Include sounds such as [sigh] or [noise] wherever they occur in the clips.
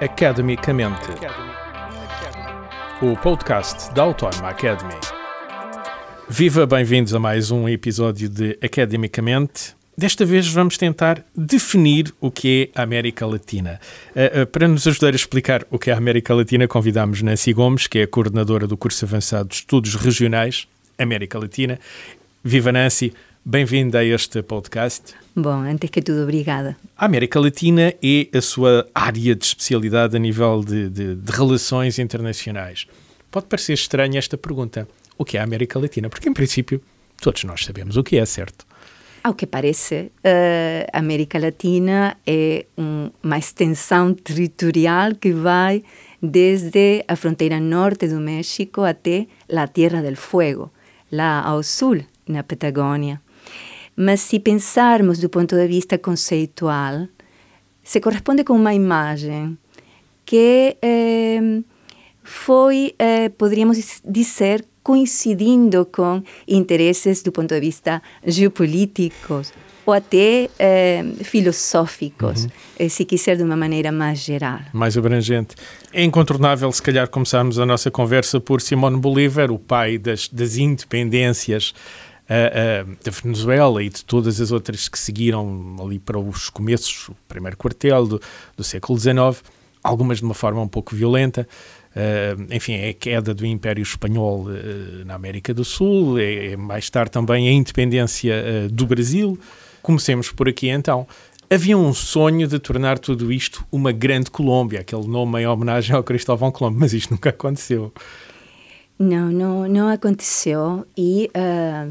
Academicamente. O podcast da Autónoma Academy. Viva, bem-vindos a mais um episódio de Academicamente. Desta vez vamos tentar definir o que é a América Latina. Uh, uh, para nos ajudar a explicar o que é a América Latina, convidamos Nancy Gomes, que é a coordenadora do curso avançado de Estudos Regionais América Latina. Viva Nancy, bem-vinda a este podcast. Bom, antes que tudo, obrigada. A América Latina é a sua área de especialidade a nível de, de, de relações internacionais. Pode parecer estranha esta pergunta. O que é a América Latina? Porque, em princípio, todos nós sabemos o que é, certo? Ao que parece, eh, a América Latina é um, uma extensão territorial que vai desde a fronteira norte do México até a Tierra del Fuego, lá ao sul, na Patagônia. Mas se pensarmos do ponto de vista conceitual, se corresponde com uma imagem que eh, foi, eh, poderíamos dizer, coincidindo com interesses do ponto de vista geopolíticos ou até eh, filosóficos, uhum. se quiser de uma maneira mais geral. Mais abrangente. É incontornável, se calhar, começarmos a nossa conversa por Simón Bolívar, o pai das, das independências uh, uh, da Venezuela e de todas as outras que seguiram ali para os começos, o primeiro quartel do, do século XIX, algumas de uma forma um pouco violenta. Uh, enfim, é a queda do Império Espanhol uh, na América do Sul, é, é, mais tarde também a independência uh, do Brasil. Comecemos por aqui então. Havia um sonho de tornar tudo isto uma grande Colômbia, aquele nome em homenagem ao Cristóvão Colombo, mas isto nunca aconteceu. Não, não, não aconteceu e eh,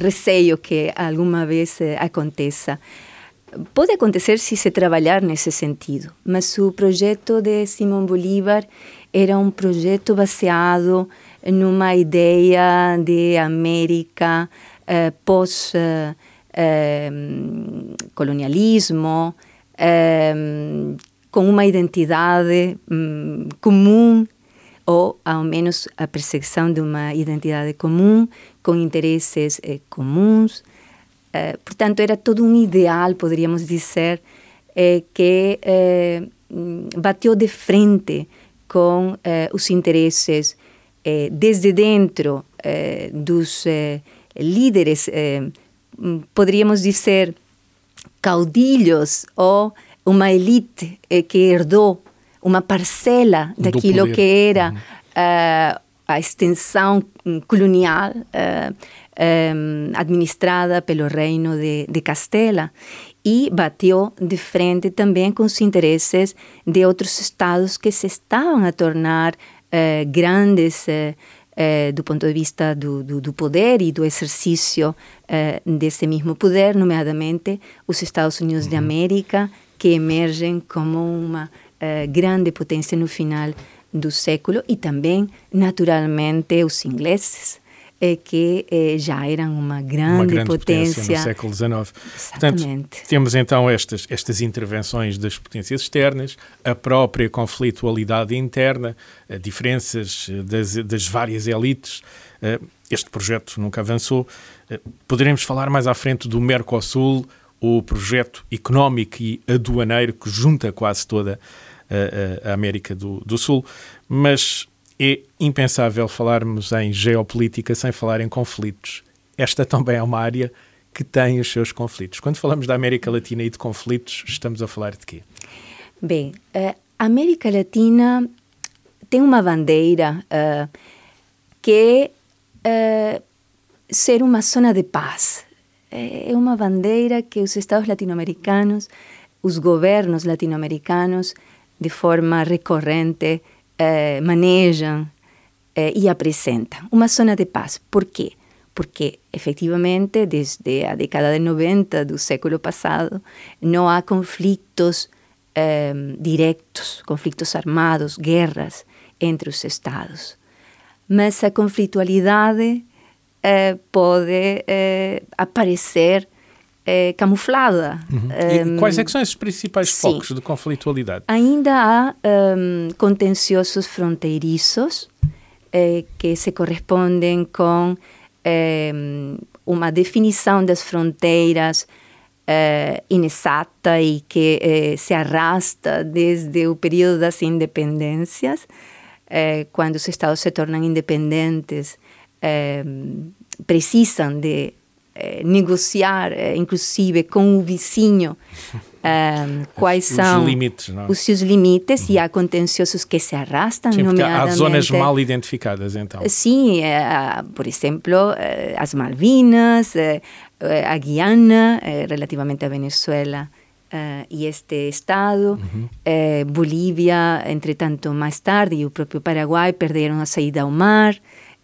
receio que alguma vez eh, aconteça. Pode acontecer se se trabalhar nesse sentido, mas o projeto de Simão Bolívar era um projeto baseado numa ideia de América eh, pós-colonialismo, eh, eh, com uma identidade um, comum ou ao menos a perseguição de uma identidade comum, com interesses eh, comuns. Eh, portanto, era todo um ideal, poderíamos dizer, eh, que eh, bateu de frente com eh, os interesses eh, desde dentro dos líderes, poderíamos dizer, caudilhos ou uma elite que herdou uma parcela daquilo que era uh, a extensão colonial uh, um, administrada pelo reino de, de Castela e bateu de frente também com os interesses de outros estados que se estavam a tornar uh, grandes do ponto de vista do, do, do, poder e do exercício desse mesmo poder, nomeadamente os Estados Unidos uhum. de América, que emergem como uma grande potência no final do século e também, naturalmente, os ingleses, eh, que eh, já eram uma grande, uma grande potência. potência no século XIX. Exatamente. Portanto, temos então estas, estas intervenções das potências externas, a própria conflitualidade interna, diferenças das, das várias elites. Este projeto nunca avançou. Poderemos falar mais à frente do Mercosul, o projeto económico e aduaneiro que junta quase toda a, a América do, do Sul, mas é impensável falarmos em geopolítica sem falar em conflitos. Esta também é uma área que tem os seus conflitos. Quando falamos da América Latina e de conflitos, estamos a falar de quê? Bem, a América Latina tem uma bandeira uh, que é uh, ser uma zona de paz. É uma bandeira que os Estados latino-americanos, os governos latino-americanos, de forma recorrente eh, manejam eh, e apresentam. Uma zona de paz. Por quê? Porque, efetivamente, desde a década de 90 do século passado, não há conflitos eh, diretos, conflitos armados, guerras entre os Estados. Mas a conflitualidade eh, pode eh, aparecer é, camuflada. Uhum. Um, quais é são esses principais sim. focos de conflitualidade? Ainda há um, contenciosos fronteiriços eh, que se correspondem com eh, uma definição das fronteiras eh, inexata e que eh, se arrasta desde o período das independências, quando os estados se tornam independentes, precisam de eh, negociar, eh, inclusive, com o vizinho [laughs] um, quais os são limites, os seus limites uhum. e há contenciosos que se arrastam, Sim, nomeadamente... Há zonas mal identificadas, então. Sim, é, por exemplo, as Malvinas, a Guiana, relativamente à Venezuela, Uh, e este estado. Uhum. Uh, Bolívia, entretanto, mais tarde, e o próprio Paraguai perderam a saída ao mar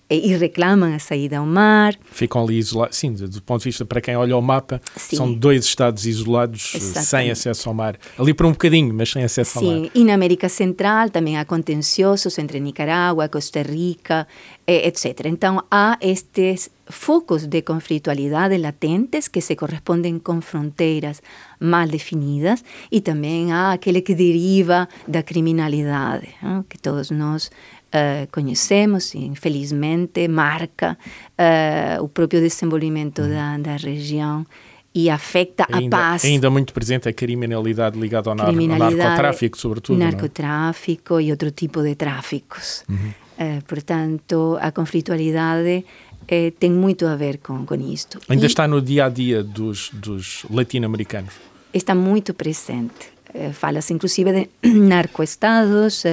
e reclamam a saída ao mar. Ficam ali isolados. Sim, do ponto de vista para quem olha o mapa, Sim. são dois estados isolados eh, Exatamente. sem acesso ao mar. Ali por um bocadinho, mas sem acesso Sim. ao mar. E na América Central também há contenciosos entre Nicarágua, Costa Rica, etc. Então há estes focos de conflitualidade latentes que se correspondem com fronteiras mal definidas e também há aquele que deriva da criminalidade, que todos nós uh, conhecemos e infelizmente marca uh, o próprio desenvolvimento uhum. da, da região e afeta ainda, a paz. Ainda muito presente a criminalidade ligada ao, nar ao narcotráfico, sobretudo. É? Narcotráfico e outro tipo de tráficos. Uhum. Uh, portanto, a conflitualidade eh, tem muito a ver com, com isto. Ainda e está no dia a dia dos, dos latino-americanos? Está muito presente. Eh, Fala-se inclusive de [clears throat] narcoestados,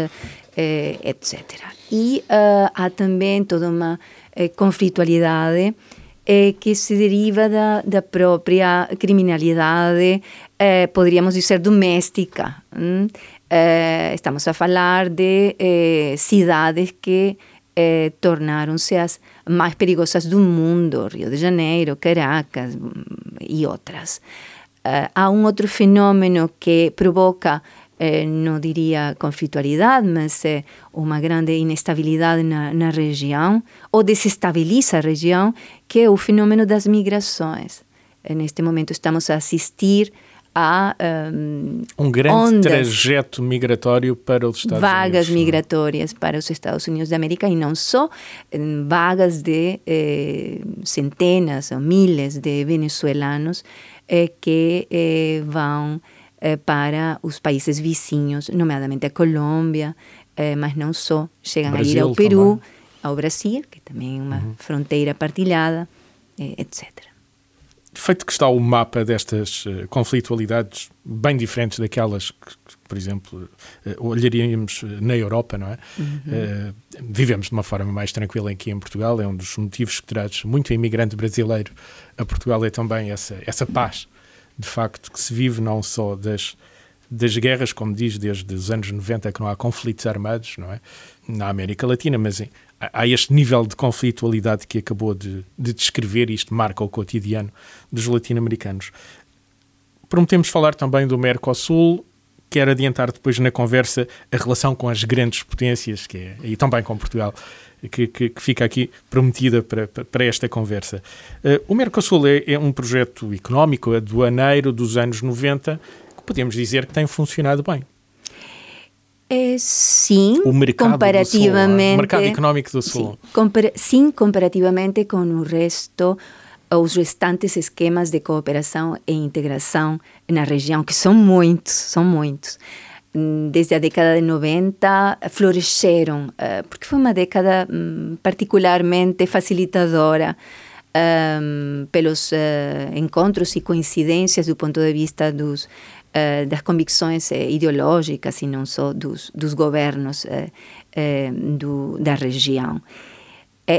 eh, eh, etc. E uh, há também toda uma eh, conflitualidade eh, que se deriva da, da própria criminalidade, eh, poderíamos dizer, doméstica. Hum? estamos a falar de cidades que tornaram-se as mais perigosas do mundo, Rio de Janeiro, Caracas e outras. há um outro fenômeno que provoca eh, não diria conflitualidade, mas eh, uma grande inestabilidade na, na região, ou desestabiliza a região, que é o fenômeno das migrações. Eh, neste momento estamos a assistir a um, um grande ondas, trajeto migratório para os Estados vagas Unidos. Vagas migratórias para os Estados Unidos da América e não só, vagas de eh, centenas ou milhares de venezuelanos eh, que eh, vão eh, para os países vizinhos, nomeadamente a Colômbia, eh, mas não só. Chegam Brasil a ir ao Peru, também. ao Brasil, que também é uma uhum. fronteira partilhada, eh, etc. Feito que está o mapa destas uh, conflitualidades bem diferentes daquelas que, por exemplo, uh, olharíamos na Europa, não é? Uhum. Uh, vivemos de uma forma mais tranquila aqui em Portugal, é um dos motivos que traz muito imigrante brasileiro a Portugal, é também essa, essa paz de facto, que se vive não só das, das guerras, como diz, desde os anos 90 que não há conflitos armados, não é? Na América Latina, mas em, há este nível de conflitualidade que acabou de, de descrever e isto marca o cotidiano dos latino-americanos. Prometemos falar também do Mercosul, quero adiantar depois na conversa a relação com as grandes potências, que é, e também com Portugal, que, que, que fica aqui prometida para, para esta conversa. Uh, o Mercosul é, é, um projeto económico aduaneiro dos anos 90 que podemos dizer que tem funcionado bem. É, sim, o mercado comparativamente. Sul, o mercado económico do Sul. Sim, compara sim, comparativamente com o resto, os restantes esquemas de cooperação e integração na região, que são muitos, são muitos desde a década de 90 floresceram, uh, porque foi uma década um, particularmente facilitadora um, pelos uh, encontros e coincidências do ponto de vista dos, das convicções ideológicas e não só dos, dos governos do, da região.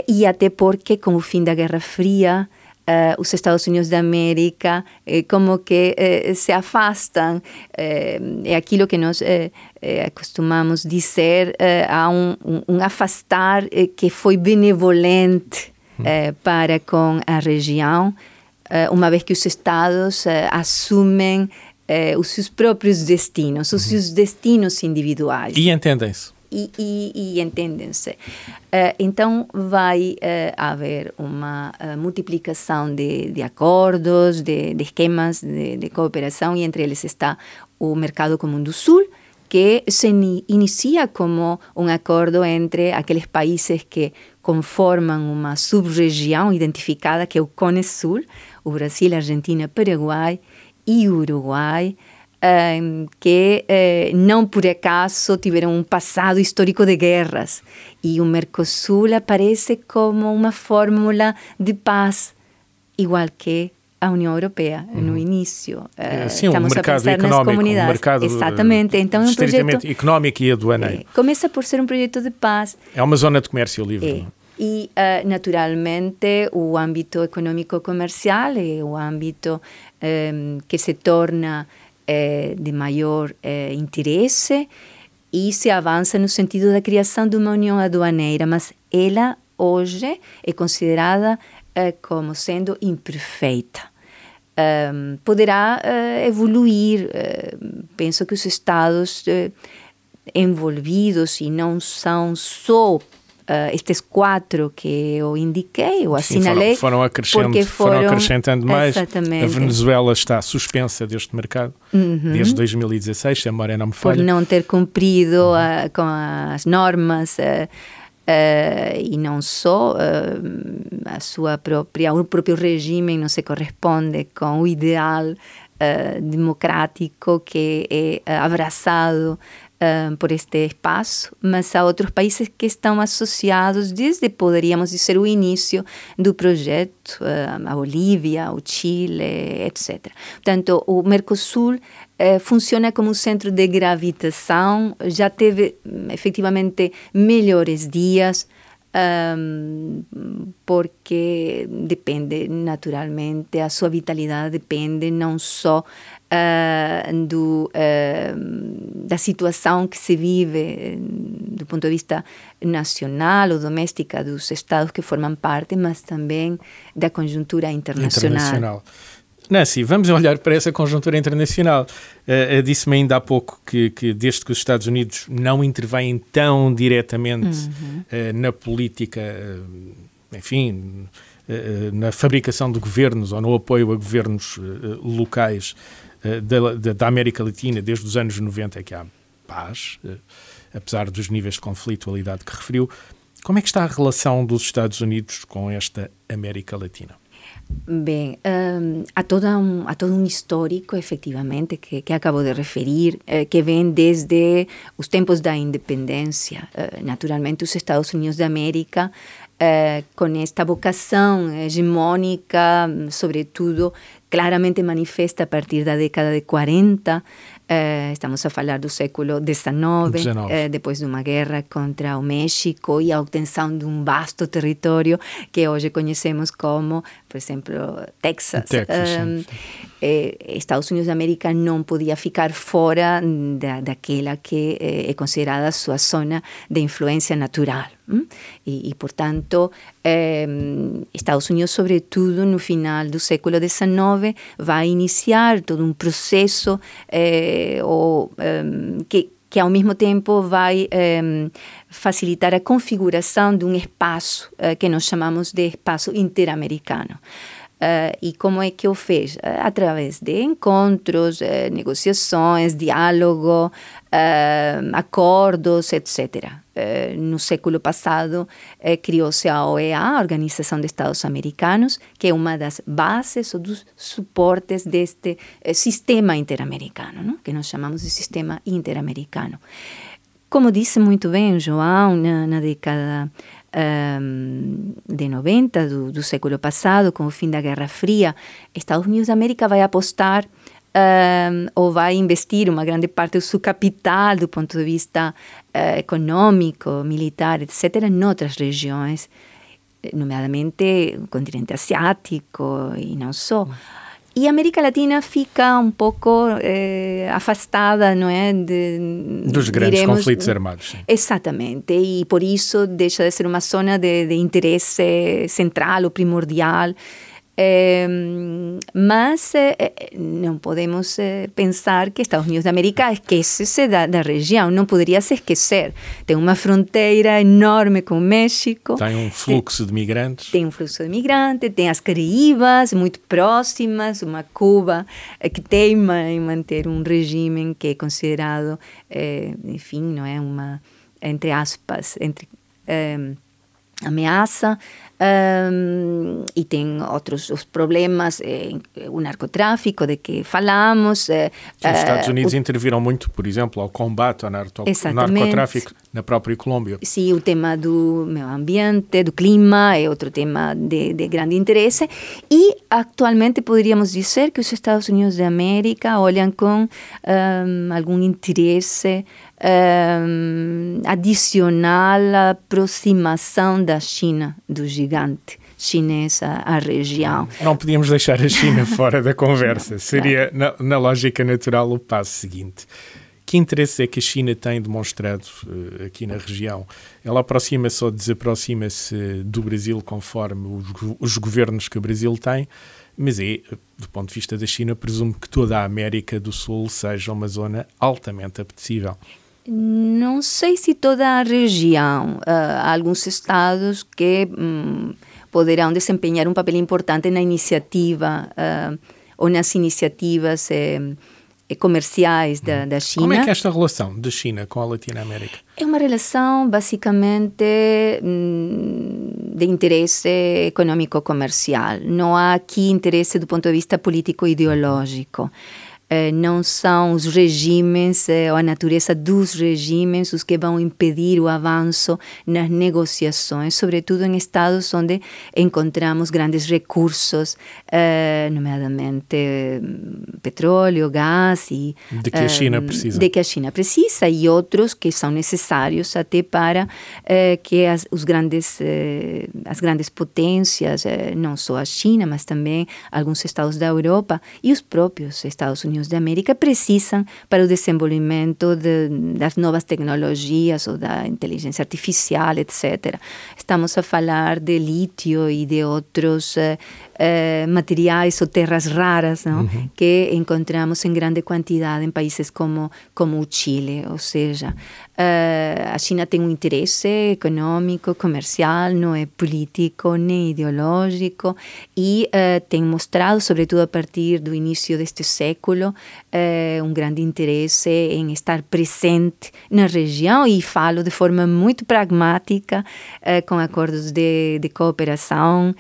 e até porque, com o fim da Guerra Fria, Uh, os Estados Unidos da América eh, como que eh, se afastam. Eh, é aquilo que nós eh, eh, acostumamos dizer, há um, um, um afastar que foi benevolente para com a região, uma vez que os Estados assumem os seus próprios destinos, os seus destinos individuais. E entendem-se e, e, e entendem-se. Uh, então, vai uh, haver uma uh, multiplicação de, de acordos, de, de esquemas de, de, cooperação, e entre eles está o Mercado Comum do Sul, que se inicia como um acordo entre aqueles países que conformam uma sub-região identificada, que é o Cone Sul, o Brasil, Argentina, Paraguai e Uruguai, que eh, não por acaso tiveram um passado histórico de guerras. E o Mercosul aparece como uma fórmula de paz, igual que a União Europeia uhum. no início. É, sim, Estamos um mercado económico, um mercado Exatamente. Então, é um projeto económico e aduaneiro. É, começa por ser um projeto de paz. É uma zona de comércio livre. É. E, uh, naturalmente, o âmbito econômico-comercial é o âmbito um, que se torna eh, de maior eh, interesse e se avança no sentido da criação de uma união aduaneira, mas ela hoje é considerada eh, como sendo imperfeita. Um, poderá uh, evoluir. Uh, penso que os Estados uh, envolvidos, e não são só Uh, estes quatro que eu indiquei, eu assinalei. Sim, foram, foram, acrescentando, foram, foram acrescentando mais. Exatamente. A Venezuela está suspensa deste mercado uhum. desde 2016, se a memória não me falha. Por não ter cumprido uhum. uh, com as normas. Uh, e não só a sua própria o próprio regime não se corresponde com o ideal democrático que é abraçado uh, por este espaço, mas há outros países que estão associados desde, poderíamos dizer, o início do projeto, uh, a Bolívia, o Chile, etc. Portanto, o Mercosul uh, funciona como um centro de gravitação, já teve efetivamente melhores dias, um, porque depende naturalmente, a sua vitalidade depende não só uh, do, uh, da situação que se vive do ponto de vista nacional ou doméstica dos estados que formam parte, mas também da conjuntura internacional. internacional. Nancy, vamos olhar para essa conjuntura internacional. Uh, Disse-me ainda há pouco que, que, desde que os Estados Unidos não intervêm tão diretamente uhum. uh, na política, uh, enfim, na fabricação de governos ou no apoio a governos locais da, da, da, América Latina, desde os anos 90 é que há paz, apesar dos níveis de conflitualidade que referiu. Como é que está a relação dos Estados Unidos com esta América Latina? Bem, um, há, toda um, há todo um histórico, efetivamente, que, que acabo de referir, eh, que vem desde os tempos da independência. Naturalmente, os Estados Unidos da América, com esta vocação hegemônica, sobretudo, claramente manifesta a partir da década de 40, eh, estamos a falar do século XIX, eh, depois de uma guerra contra o México e a obtenção de um vasto território que hoje conhecemos como, por exemplo, Texas. Texas um, eh, Estados Unidos da América não podia ficar fora da, daquela que é considerada sua zona de influência natural. E, e, portanto, eh, Estados Unidos, sobretudo no final do século XIX, vai iniciar todo um processo eh, ou, eh, que, que, ao mesmo tempo, vai facilitar a configuração de um espaço que nós chamamos de espaço interamericano. Uh, e como é que o fez? Uh, através de encontros, uh, negociações, diálogo, acordos, etc. no século passado, criou-se a OEA, a Organização de Estados Americanos, que é uma das bases ou dos suportes deste sistema interamericano, que nós chamamos de sistema interamericano. Como disse muito bem João, na, na década um, de 90 do, do, século passado, com o fim da Guerra Fria, Estados Unidos da América vai apostar um, ou vai investir uma grande parte do seu capital do ponto de vista uh, econômico, militar, etc., em outras regiões, nomeadamente o continente asiático e não só. E a América Latina fica um pouco eh, afastada, não é? De, Dos grandes diremos, conflitos armados. Exatamente, e por isso deixa de ser uma zona de, de interesse central ou primordial é, mas é, não podemos é, pensar que Estados Unidos da América esquece-se da, da, região, não poderia se esquecer. Tem uma fronteira enorme com o México. Tem um fluxo de migrantes. Tem um fluxo de migrantes, tem as Caraíbas muito próximas, uma Cuba que teima em manter um regime que é considerado, enfim, não é uma, entre aspas, entre ameaça um, e tem outros os problemas, eh, o narcotráfico de que falamos. Eh, os Estados Unidos o, interviram muito, por exemplo, ao combate ao narcotráfico na própria Colômbia. Sim, o tema do meio ambiente, do clima é outro tema de, de grande interesse e atualmente poderíamos dizer que os Estados Unidos da América olham com um, algum interesse um, adicional à aproximação da China, do gigante chinês à, região. Não podíamos deixar a China [laughs] fora da conversa. Seria, na, na, lógica natural, o passo seguinte. Que interesse é que a China tem demonstrado uh, aqui na região? Ela aproxima-se ou desaproxima-se do Brasil conforme os, os governos que o Brasil tem? mas é, do ponto de vista da China, presumo que toda a América do Sul seja uma zona altamente apetecível. Não sei se toda a região. Uh, há alguns estados que um, poderão desempenhar um papel importante na iniciativa uh, ou nas iniciativas eh, comerciais da, da China. Como é que é esta relação da China com a Latinoamérica? É uma relação basicamente hum, de interesse econômico-comercial. Não há aqui interesse do ponto de vista político-ideológico. Eh, não são os regimes eh, ou a natureza dos regimes os que vão impedir o avanço nas negociações, sobretudo em estados onde encontramos grandes recursos, eh, nomeadamente petróleo, gás e de que a China precisa, de que a China precisa e outros que são necessários até para que as, os grandes as grandes potências, não só a China, mas também alguns estados da Europa e os próprios Estados Unidos Unidos de América precisam para o desenvolvimento de, das novas tecnologias ou da inteligência artificial, etc. Estamos a falar de lítio e de outros uh, uh, materiais ou terras raras não? Uhum. que encontramos em grande quantidade em países como, como o Chile. Ou seja, Uh, a China tem um interesse econômico, comercial, não é político nem ideológico e uh, tem mostrado, sobretudo a partir do início deste século, um grande interesse em estar presente na região e falo de forma muito pragmática, com acordos de, de cooperação,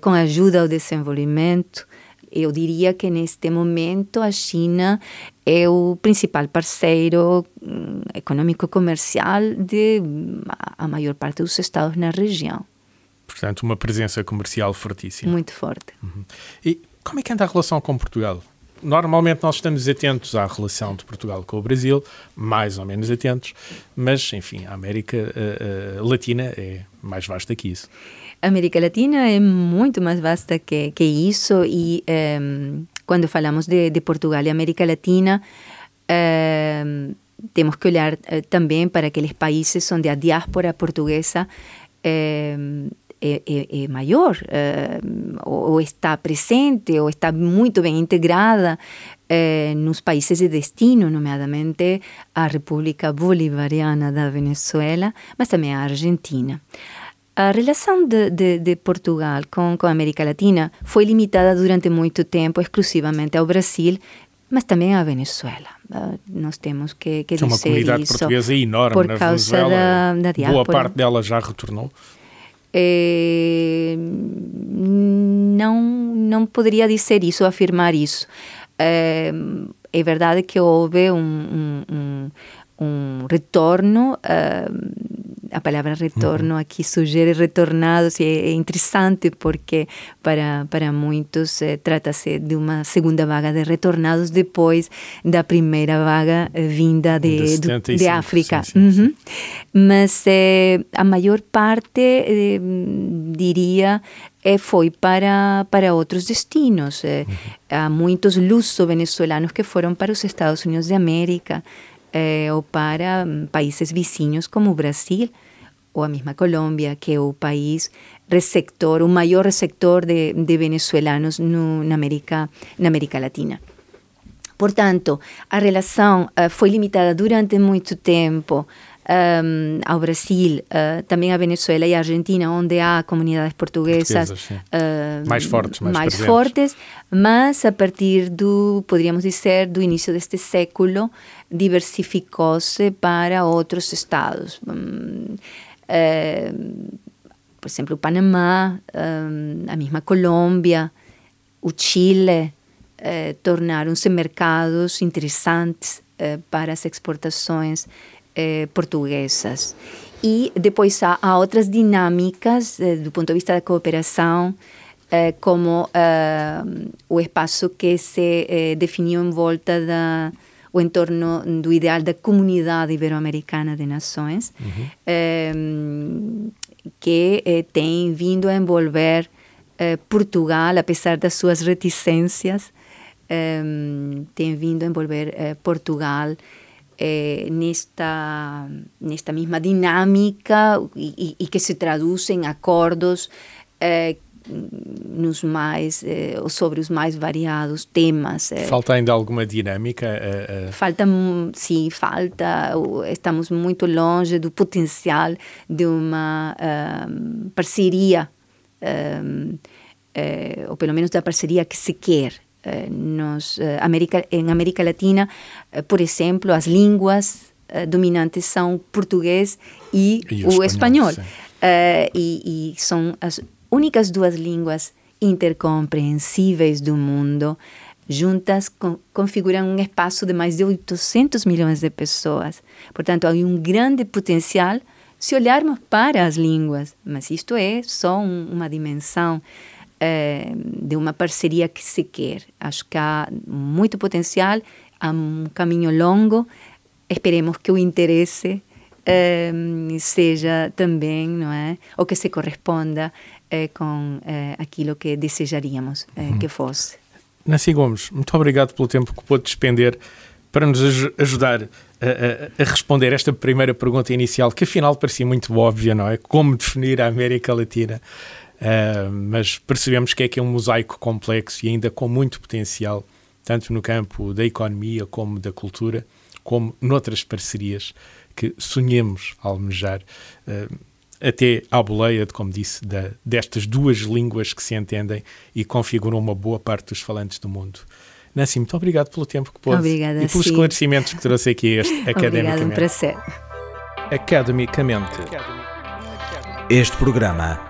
com ajuda ao desenvolvimento. Eu diria que neste momento a China é o principal parceiro hum, econômico-comercial de a maior parte dos estados na região. Portanto, uma presença comercial fortíssima. Muito forte. Uhum. E como é que anda a relação com Portugal? Normalmente nós estamos atentos à relação de Portugal com o Brasil, mais ou menos atentos, mas, enfim, a América uh, uh, Latina é mais vasta que isso. América Latina é muito mais vasta que, que isso e um, quando de, Portugal e América Latina, um, que olhar uh, também para aqueles países onde a diáspora portuguesa um, é, é, está presente, ou está muito bem integrada uh, nos países de destino, nomeadamente a República Bolivariana da Venezuela, mas também a Argentina. A relação de, de, de, Portugal com, com a América Latina foi limitada durante muito tempo exclusivamente ao Brasil, mas também à Venezuela. Uh, nós temos que, que dizer isso. É uma comunidade portuguesa enorme por causa Venezuela. Da, da diáspora. Boa parte dela já retornou? É, não, não poderia dizer isso, afirmar isso. É, é verdade que houve um, um, um, um retorno uh, a palavra retorno aqui sugere retornados e é, é, interessante porque para, para muitos eh, trata-se de uma segunda vaga de retornados depois da primeira vaga eh, vinda de, de, 75, de África. Sim, sim, uhum. Mas eh, a maior parte, diria, foi para, para outros destinos. Uhum. Há muitos luso-venezuelanos que foram para os Estados Unidos de América, eh, ou para mm, países vizinhos como o Brasil ou a mesma Colômbia, que é o país receptor, o maior receptor de, de venezuelanos no, na, América, na América Latina. Portanto, a relação uh, foi limitada durante muito tempo um, ao Brasil, uh, também à Venezuela e à Argentina, onde há comunidades portuguesas uh, mais fortes, mais, mais fortes, mas a partir do, poderíamos dizer, do início deste século, diversificou-se para outros estados. Um, por exemplo, o Panamá, a mesma Colômbia, o Chile, eh, tornaram-se mercados interessantes eh, para as exportações eh, portuguesas. E depois há, há outras dinâmicas eh, do ponto de vista da cooperação, eh, como eh, o espaço que se definiu em volta da o entorno do ideal da comunidade ibero-americana de nações, uhum. que tem vindo a envolver Portugal, apesar das suas reticências, tem vindo a envolver Portugal eh, nesta, nesta mesma dinâmica e, e, que se traduz em acordos eh, nos mais eh, sobre os mais variados temas. Eh. Falta ainda alguma dinâmica? Falta, sim, falta. Estamos muito longe do potencial de uma parceria, ou pelo menos da parceria que se quer eh, nos, eh, América, em América Latina, eh, por exemplo, as línguas dominantes são português e, e o, espanhol. espanhol. E, e, são as únicas duas línguas intercompreensíveis do mundo. Juntas con configuram um espaço de mais de 800 milhões de pessoas. Portanto, há um grande potencial se olharmos para as línguas, mas isto é só um, uma dimensão eh, de uma parceria que se quer. Acho que há muito potencial, há um caminho longo. Esperemos que o interesse eh, seja também, não é? Ou que se corresponda eh, com aquilo que desejaríamos uhum. que fosse. Nancy Gomes, muito obrigado pelo tempo que pôde despender para nos ajudar a, a, a, responder esta primeira pergunta inicial, que afinal parecia muito óbvia, não é? Como definir a América Latina? Uh, mas percebemos que é que é um mosaico complexo e ainda com muito potencial, tanto no campo da economia como da cultura, como noutras parcerias que sonhemos almejar, uh, até à boleia, de, como disse, da, destas duas línguas que se entendem e configuram uma boa parte dos falantes do mundo. Nancy, muito obrigado pelo tempo que pôde Obrigada, e pelos sim. esclarecimentos que trouxe aqui este [laughs] Academicamente. Obrigado, um prazer. Academicamente. Este programa